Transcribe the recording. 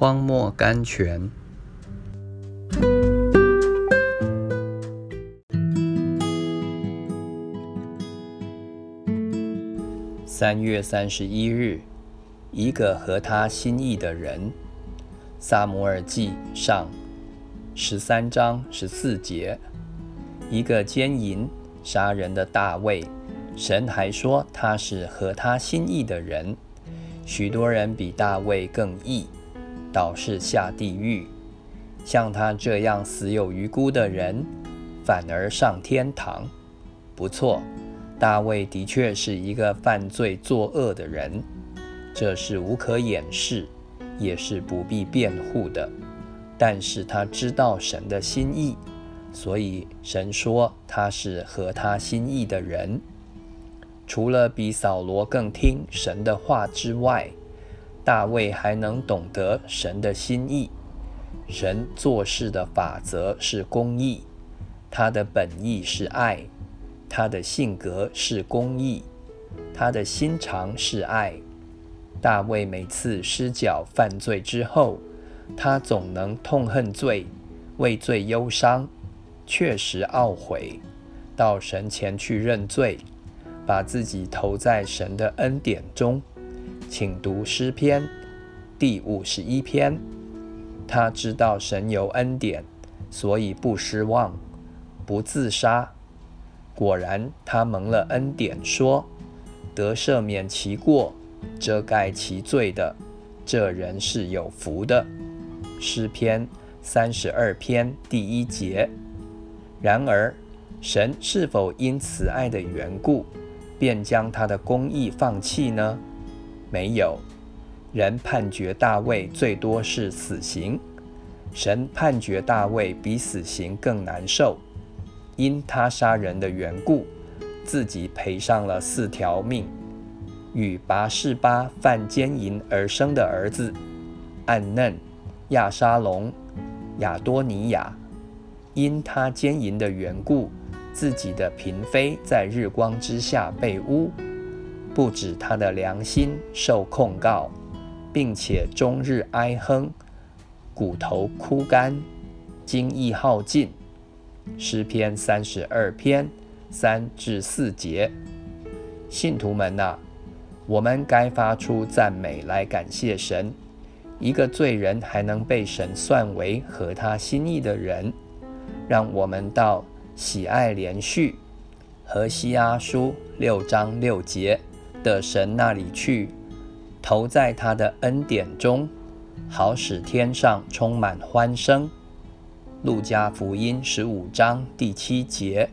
荒漠甘泉。三月三十一日，一个合他心意的人。萨摩尔记上十三章十四节，一个奸淫杀人的大卫，神还说他是合他心意的人。许多人比大卫更义。倒是下地狱，像他这样死有余辜的人，反而上天堂。不错，大卫的确是一个犯罪作恶的人，这是无可掩饰，也是不必辩护的。但是他知道神的心意，所以神说他是合他心意的人。除了比扫罗更听神的话之外，大卫还能懂得神的心意，神做事的法则是公义，他的本意是爱，他的性格是公义，他的心肠是爱。大卫每次失脚犯罪之后，他总能痛恨罪，为罪忧伤，确实懊悔，到神前去认罪，把自己投在神的恩典中。请读诗篇第五十一篇。他知道神有恩典，所以不失望，不自杀。果然，他蒙了恩典，说得赦免其过，遮盖其罪的，这人是有福的。诗篇三十二篇第一节。然而，神是否因慈爱的缘故，便将他的公义放弃呢？没有人判决大卫最多是死刑，神判决大卫比死刑更难受，因他杀人的缘故，自己赔上了四条命。与拔示巴犯奸淫而生的儿子暗嫩、亚沙龙、亚多尼亚，因他奸淫的缘故，自己的嫔妃在日光之下被污。不止他的良心受控告，并且终日哀哼，骨头枯干，精意耗尽。诗篇三十二篇三至四节，信徒们呐，我们该发出赞美来感谢神。一个罪人还能被神算为合他心意的人，让我们到喜爱连续和西阿书六章六节。的神那里去，投在他的恩典中，好使天上充满欢声。路加福音十五章第七节。